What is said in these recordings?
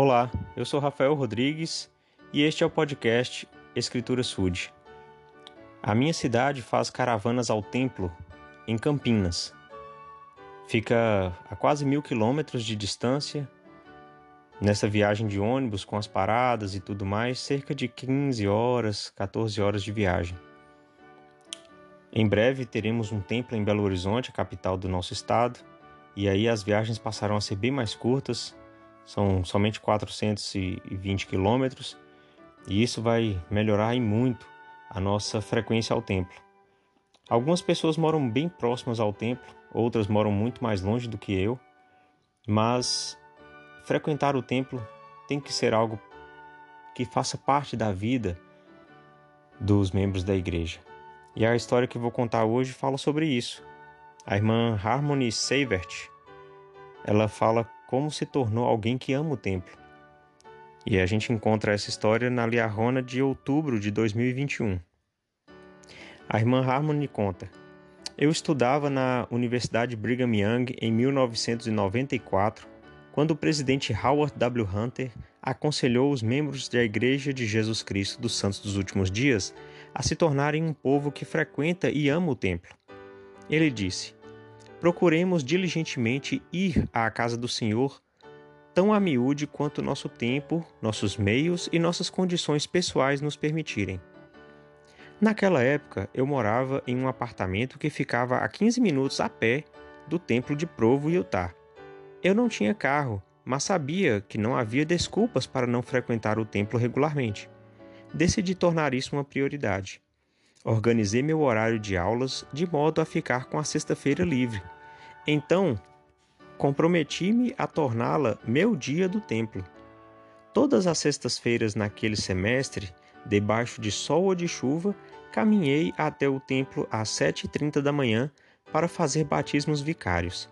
Olá, eu sou Rafael Rodrigues e este é o podcast Escritura Sud. A minha cidade faz caravanas ao templo em Campinas. Fica a quase mil quilômetros de distância. Nessa viagem de ônibus, com as paradas e tudo mais, cerca de 15 horas, 14 horas de viagem. Em breve teremos um templo em Belo Horizonte, a capital do nosso estado, e aí as viagens passarão a ser bem mais curtas, são somente 420 quilômetros e isso vai melhorar em muito a nossa frequência ao templo. Algumas pessoas moram bem próximas ao templo, outras moram muito mais longe do que eu, mas frequentar o templo tem que ser algo que faça parte da vida dos membros da igreja. E a história que vou contar hoje fala sobre isso. A irmã Harmony Seivert, ela fala como se tornou alguém que ama o templo. E a gente encontra essa história na Liarrona de outubro de 2021. A irmã Harmony conta: Eu estudava na Universidade Brigham Young em 1994, quando o presidente Howard W. Hunter aconselhou os membros da Igreja de Jesus Cristo dos Santos dos Últimos Dias a se tornarem um povo que frequenta e ama o templo. Ele disse: procuremos diligentemente ir à casa do Senhor, tão a miúde quanto nosso tempo, nossos meios e nossas condições pessoais nos permitirem. Naquela época, eu morava em um apartamento que ficava a 15 minutos a pé do templo de Provo, Utah. Eu não tinha carro, mas sabia que não havia desculpas para não frequentar o templo regularmente. Decidi tornar isso uma prioridade. Organizei meu horário de aulas de modo a ficar com a sexta-feira livre. Então, comprometi-me a torná-la meu dia do templo. Todas as sextas-feiras naquele semestre, debaixo de sol ou de chuva, caminhei até o templo às 7h30 da manhã para fazer batismos vicários.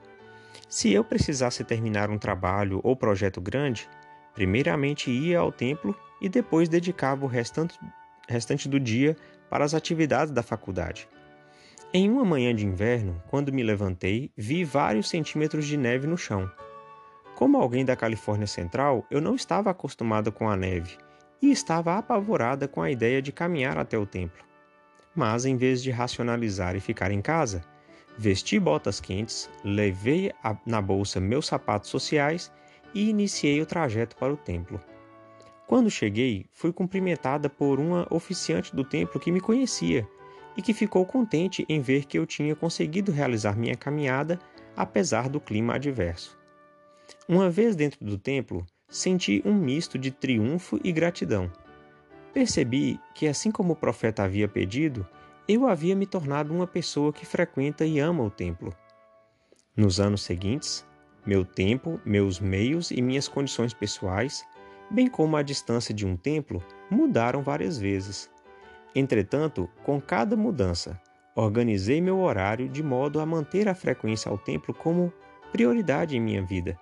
Se eu precisasse terminar um trabalho ou projeto grande, primeiramente ia ao templo e depois dedicava o restante, restante do dia para as atividades da faculdade. Em uma manhã de inverno, quando me levantei, vi vários centímetros de neve no chão. Como alguém da Califórnia Central, eu não estava acostumada com a neve e estava apavorada com a ideia de caminhar até o templo. Mas, em vez de racionalizar e ficar em casa, vesti botas quentes, levei na bolsa meus sapatos sociais e iniciei o trajeto para o templo. Quando cheguei, fui cumprimentada por uma oficiante do templo que me conhecia e que ficou contente em ver que eu tinha conseguido realizar minha caminhada apesar do clima adverso. Uma vez dentro do templo, senti um misto de triunfo e gratidão. Percebi que, assim como o profeta havia pedido, eu havia me tornado uma pessoa que frequenta e ama o templo. Nos anos seguintes, meu tempo, meus meios e minhas condições pessoais bem como a distância de um templo, mudaram várias vezes. Entretanto, com cada mudança, organizei meu horário de modo a manter a frequência ao templo como prioridade em minha vida.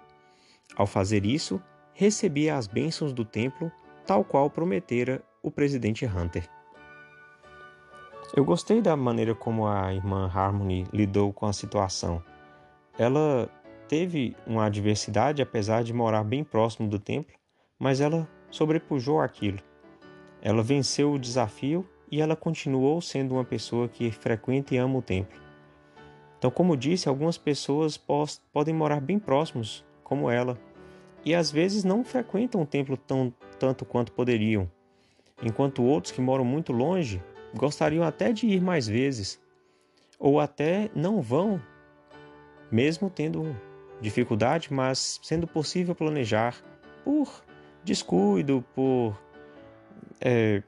Ao fazer isso, recebi as bênçãos do templo, tal qual prometera o presidente Hunter. Eu gostei da maneira como a irmã Harmony lidou com a situação. Ela teve uma adversidade apesar de morar bem próximo do templo, mas ela sobrepujou aquilo. Ela venceu o desafio e ela continuou sendo uma pessoa que frequenta e ama o templo. Então, como disse, algumas pessoas podem morar bem próximos, como ela, e às vezes não frequentam o templo tão, tanto quanto poderiam, enquanto outros que moram muito longe gostariam até de ir mais vezes, ou até não vão, mesmo tendo dificuldade, mas sendo possível planejar por descuido, por é,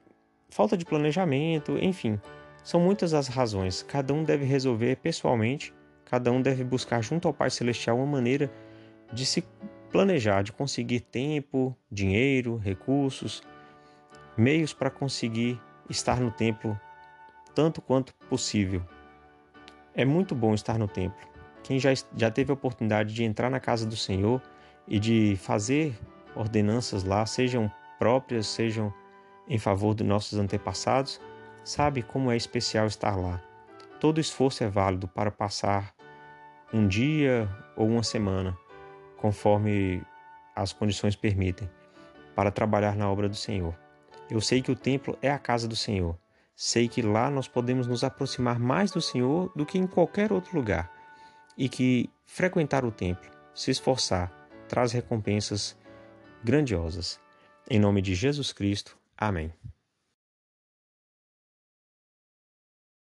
falta de planejamento, enfim. São muitas as razões. Cada um deve resolver pessoalmente, cada um deve buscar junto ao Pai Celestial uma maneira de se planejar, de conseguir tempo, dinheiro, recursos, meios para conseguir estar no templo tanto quanto possível. É muito bom estar no templo. Quem já, já teve a oportunidade de entrar na casa do Senhor e de fazer ordenanças lá, sejam próprias, sejam em favor dos nossos antepassados, sabe como é especial estar lá. Todo esforço é válido para passar um dia ou uma semana, conforme as condições permitem. para trabalhar na obra do Senhor. Eu sei que o templo é a casa do Senhor. Sei que lá nós podemos nos aproximar mais do Senhor do que em qualquer outro lugar. E que frequentar o templo, se esforçar, traz recompensas grandiosas. Em nome de Jesus Cristo. Amém.